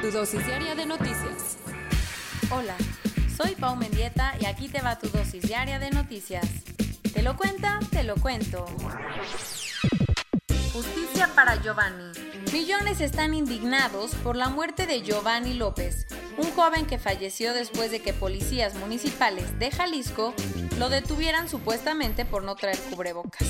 Tu dosis diaria de noticias. Hola, soy Pau Mendieta y aquí te va tu dosis diaria de noticias. ¿Te lo cuenta? Te lo cuento. Justicia para Giovanni. Millones están indignados por la muerte de Giovanni López, un joven que falleció después de que policías municipales de Jalisco lo detuvieran supuestamente por no traer cubrebocas.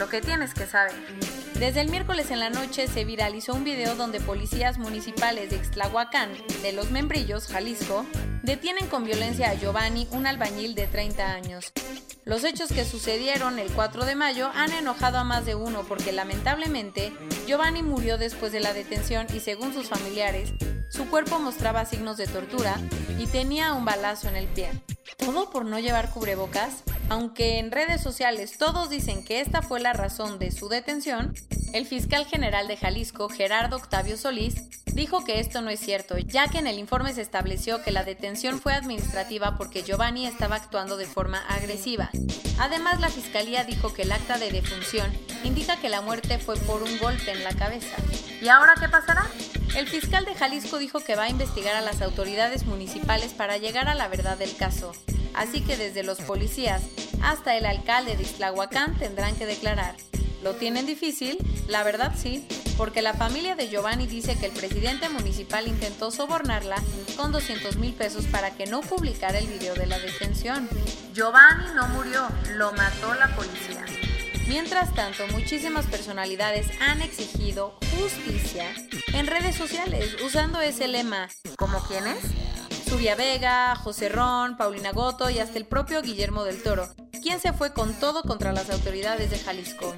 Lo que tienes que saber. Desde el miércoles en la noche se viralizó un video donde policías municipales de Ixtlahuacán, de Los Membrillos, Jalisco, detienen con violencia a Giovanni, un albañil de 30 años. Los hechos que sucedieron el 4 de mayo han enojado a más de uno porque lamentablemente Giovanni murió después de la detención y según sus familiares, su cuerpo mostraba signos de tortura y tenía un balazo en el pie. ¿Todo por no llevar cubrebocas? Aunque en redes sociales todos dicen que esta fue la razón de su detención, el fiscal general de Jalisco, Gerardo Octavio Solís, dijo que esto no es cierto, ya que en el informe se estableció que la detención fue administrativa porque Giovanni estaba actuando de forma agresiva. Además, la fiscalía dijo que el acta de defunción indica que la muerte fue por un golpe en la cabeza. ¿Y ahora qué pasará? El fiscal de Jalisco dijo que va a investigar a las autoridades municipales para llegar a la verdad del caso. Así que desde los policías hasta el alcalde de Islahuacán tendrán que declarar. ¿Lo tienen difícil? La verdad sí, porque la familia de Giovanni dice que el presidente municipal intentó sobornarla con 200 mil pesos para que no publicara el video de la detención. Giovanni no murió, lo mató la policía. Mientras tanto, muchísimas personalidades han exigido justicia en redes sociales usando ese lema. ¿Como quiénes? Subia Vega, José Ron, Paulina Goto y hasta el propio Guillermo del Toro, quien se fue con todo contra las autoridades de Jalisco.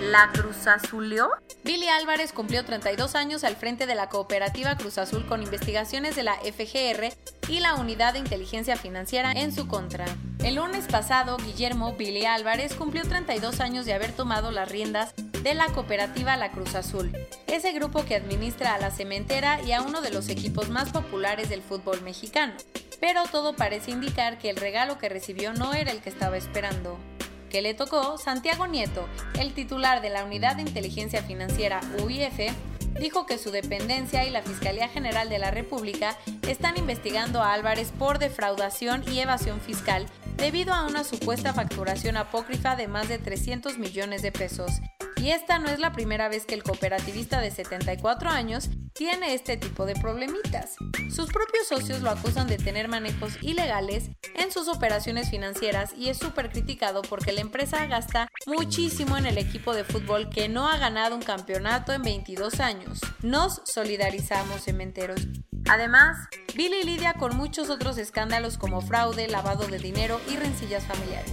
¿La Cruz Azulió? Billy Álvarez cumplió 32 años al frente de la cooperativa Cruz Azul con investigaciones de la FGR y la Unidad de Inteligencia Financiera en su contra. El lunes pasado, Guillermo Billy Álvarez cumplió 32 años de haber tomado las riendas de la cooperativa La Cruz Azul, ese grupo que administra a la cementera y a uno de los equipos más populares del fútbol mexicano. Pero todo parece indicar que el regalo que recibió no era el que estaba esperando. Que le tocó, Santiago Nieto, el titular de la Unidad de Inteligencia Financiera UIF, dijo que su dependencia y la Fiscalía General de la República están investigando a Álvarez por defraudación y evasión fiscal debido a una supuesta facturación apócrifa de más de 300 millones de pesos. Y esta no es la primera vez que el cooperativista de 74 años tiene este tipo de problemitas. Sus propios socios lo acusan de tener manejos ilegales en sus operaciones financieras y es súper criticado porque la empresa gasta muchísimo en el equipo de fútbol que no ha ganado un campeonato en 22 años. Nos solidarizamos, cementeros. Además, Billy lidia con muchos otros escándalos como fraude, lavado de dinero y rencillas familiares.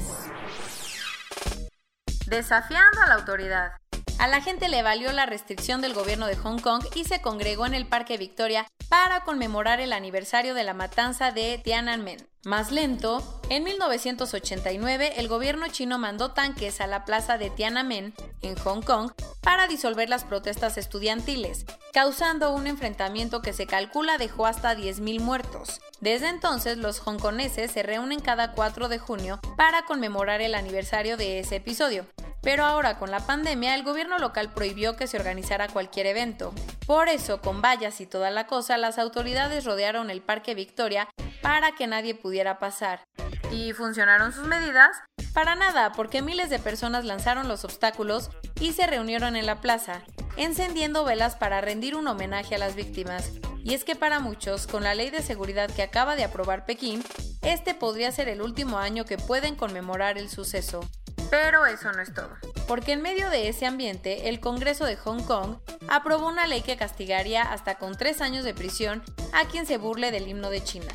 Desafiando a la autoridad. A la gente le valió la restricción del gobierno de Hong Kong y se congregó en el Parque Victoria para conmemorar el aniversario de la matanza de Tiananmen. Más lento, en 1989 el gobierno chino mandó tanques a la plaza de Tiananmen, en Hong Kong, para disolver las protestas estudiantiles, causando un enfrentamiento que se calcula dejó hasta 10.000 muertos. Desde entonces, los hongkoneses se reúnen cada 4 de junio para conmemorar el aniversario de ese episodio. Pero ahora con la pandemia el gobierno local prohibió que se organizara cualquier evento. Por eso, con vallas y toda la cosa, las autoridades rodearon el Parque Victoria para que nadie pudiera pasar. ¿Y funcionaron sus medidas? Para nada, porque miles de personas lanzaron los obstáculos y se reunieron en la plaza, encendiendo velas para rendir un homenaje a las víctimas. Y es que para muchos, con la ley de seguridad que acaba de aprobar Pekín, este podría ser el último año que pueden conmemorar el suceso. Pero eso no es todo. Porque en medio de ese ambiente, el Congreso de Hong Kong aprobó una ley que castigaría hasta con tres años de prisión a quien se burle del himno de China.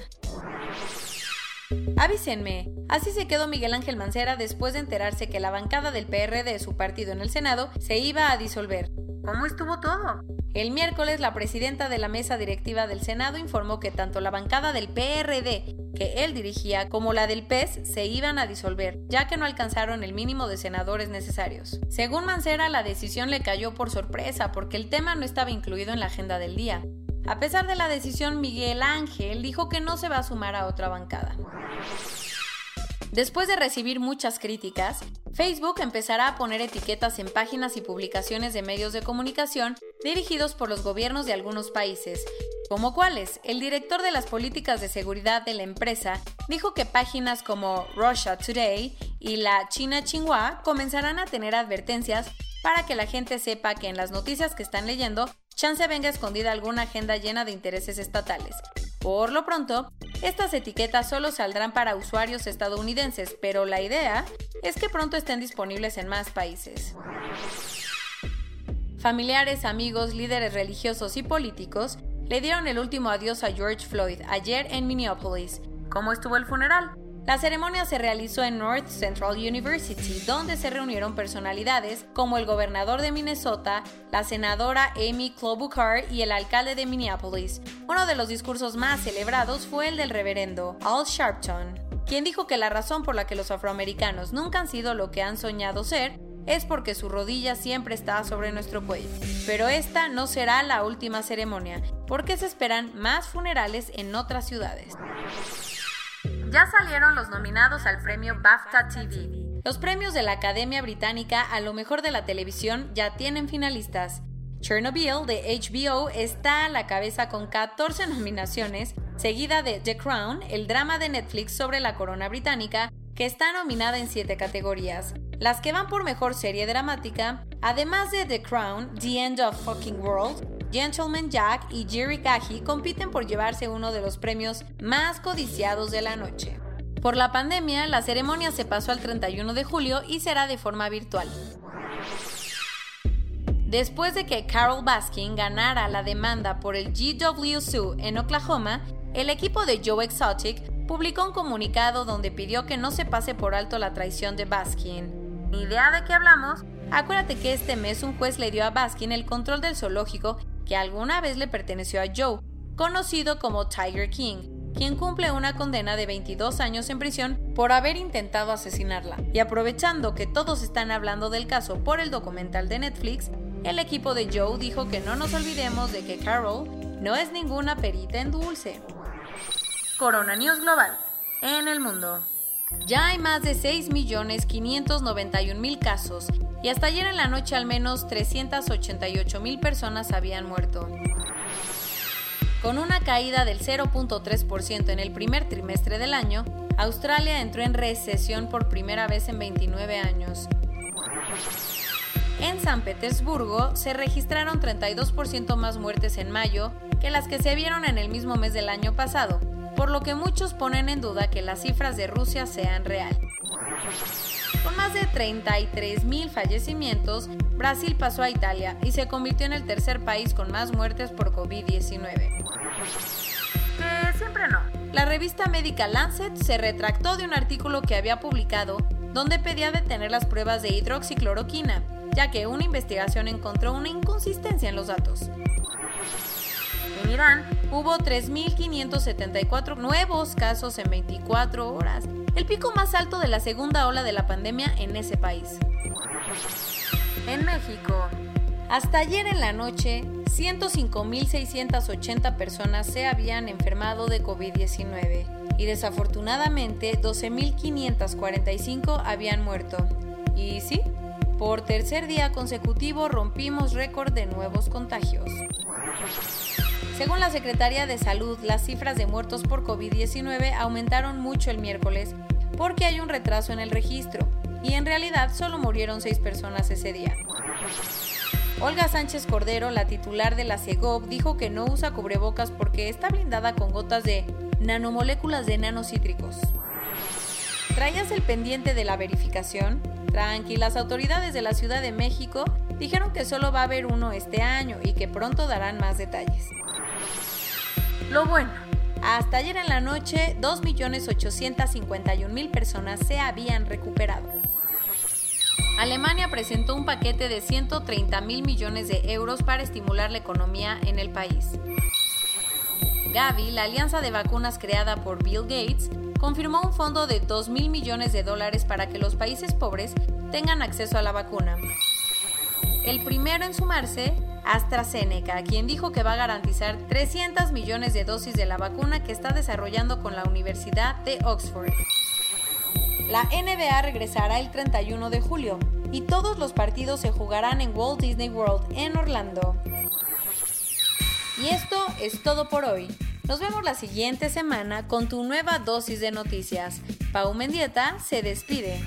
Avísenme, así se quedó Miguel Ángel Mancera después de enterarse que la bancada del PRD, su partido en el Senado, se iba a disolver. ¿Cómo estuvo todo? El miércoles, la presidenta de la mesa directiva del Senado informó que tanto la bancada del PRD que él dirigía como la del PES se iban a disolver, ya que no alcanzaron el mínimo de senadores necesarios. Según Mancera, la decisión le cayó por sorpresa porque el tema no estaba incluido en la agenda del día. A pesar de la decisión, Miguel Ángel dijo que no se va a sumar a otra bancada. Después de recibir muchas críticas, Facebook empezará a poner etiquetas en páginas y publicaciones de medios de comunicación dirigidos por los gobiernos de algunos países. ¿Como cuáles? El director de las políticas de seguridad de la empresa dijo que páginas como Russia Today y la China Xinhua comenzarán a tener advertencias para que la gente sepa que en las noticias que están leyendo chance venga escondida alguna agenda llena de intereses estatales. Por lo pronto, estas etiquetas solo saldrán para usuarios estadounidenses, pero la idea es que pronto estén disponibles en más países. Familiares, amigos, líderes religiosos y políticos le dieron el último adiós a George Floyd ayer en Minneapolis. ¿Cómo estuvo el funeral? La ceremonia se realizó en North Central University, donde se reunieron personalidades como el gobernador de Minnesota, la senadora Amy Klobuchar y el alcalde de Minneapolis. Uno de los discursos más celebrados fue el del reverendo Al Sharpton, quien dijo que la razón por la que los afroamericanos nunca han sido lo que han soñado ser es porque su rodilla siempre está sobre nuestro cuello. Pero esta no será la última ceremonia, porque se esperan más funerales en otras ciudades. Ya salieron los nominados al premio BAFTA TV. Los premios de la Academia Británica a lo mejor de la televisión ya tienen finalistas. Chernobyl de HBO está a la cabeza con 14 nominaciones, seguida de The Crown, el drama de Netflix sobre la corona británica, que está nominada en 7 categorías. Las que van por mejor serie dramática, además de The Crown, The End of Fucking World, Gentleman Jack y Jerry Cahy compiten por llevarse uno de los premios más codiciados de la noche. Por la pandemia, la ceremonia se pasó al 31 de julio y será de forma virtual. Después de que Carol Baskin ganara la demanda por el GW en Oklahoma, el equipo de Joe Exotic publicó un comunicado donde pidió que no se pase por alto la traición de Baskin. ¿Ni idea de qué hablamos? Acuérdate que este mes un juez le dio a Baskin el control del zoológico que alguna vez le perteneció a Joe, conocido como Tiger King, quien cumple una condena de 22 años en prisión por haber intentado asesinarla. Y aprovechando que todos están hablando del caso por el documental de Netflix, el equipo de Joe dijo que no nos olvidemos de que Carol no es ninguna perita en dulce. Corona News Global. En el mundo. Ya hay más de 6.591.000 casos y hasta ayer en la noche al menos 388.000 personas habían muerto. Con una caída del 0.3% en el primer trimestre del año, Australia entró en recesión por primera vez en 29 años. En San Petersburgo se registraron 32% más muertes en mayo que las que se vieron en el mismo mes del año pasado, por lo que muchos ponen en duda que las cifras de Rusia sean real. Con más de 33.000 fallecimientos, Brasil pasó a Italia y se convirtió en el tercer país con más muertes por COVID-19. Que siempre no. La revista médica Lancet se retractó de un artículo que había publicado donde pedía detener las pruebas de hidroxicloroquina, ya que una investigación encontró una inconsistencia en los datos. En Irán hubo 3.574 nuevos casos en 24 horas, el pico más alto de la segunda ola de la pandemia en ese país. En México, hasta ayer en la noche, 105.680 personas se habían enfermado de COVID-19 y desafortunadamente 12.545 habían muerto. Y sí, por tercer día consecutivo rompimos récord de nuevos contagios. Según la Secretaría de Salud, las cifras de muertos por COVID-19 aumentaron mucho el miércoles, porque hay un retraso en el registro, y en realidad solo murieron seis personas ese día. Olga Sánchez Cordero, la titular de la CEGOP, dijo que no usa cubrebocas porque está blindada con gotas de nanomoléculas de nanocítricos. ¿Traías el pendiente de la verificación? Tranqui, las autoridades de la Ciudad de México dijeron que solo va a haber uno este año y que pronto darán más detalles. Lo bueno, hasta ayer en la noche, 2.851.000 personas se habían recuperado. Alemania presentó un paquete de 130 mil millones de euros para estimular la economía en el país. Gavi, la alianza de vacunas creada por Bill Gates, confirmó un fondo de 2 mil millones de dólares para que los países pobres tengan acceso a la vacuna. El primero en sumarse, AstraZeneca, quien dijo que va a garantizar 300 millones de dosis de la vacuna que está desarrollando con la Universidad de Oxford. La NBA regresará el 31 de julio y todos los partidos se jugarán en Walt Disney World en Orlando. Y esto es todo por hoy. Nos vemos la siguiente semana con tu nueva dosis de noticias. Pau Mendieta se despide.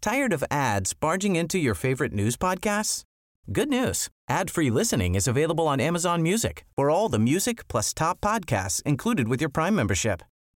Tired of ads barging into your favorite news podcasts? Good news. Ad-free listening is available on Amazon Music for all the music plus top podcasts included with your Prime membership.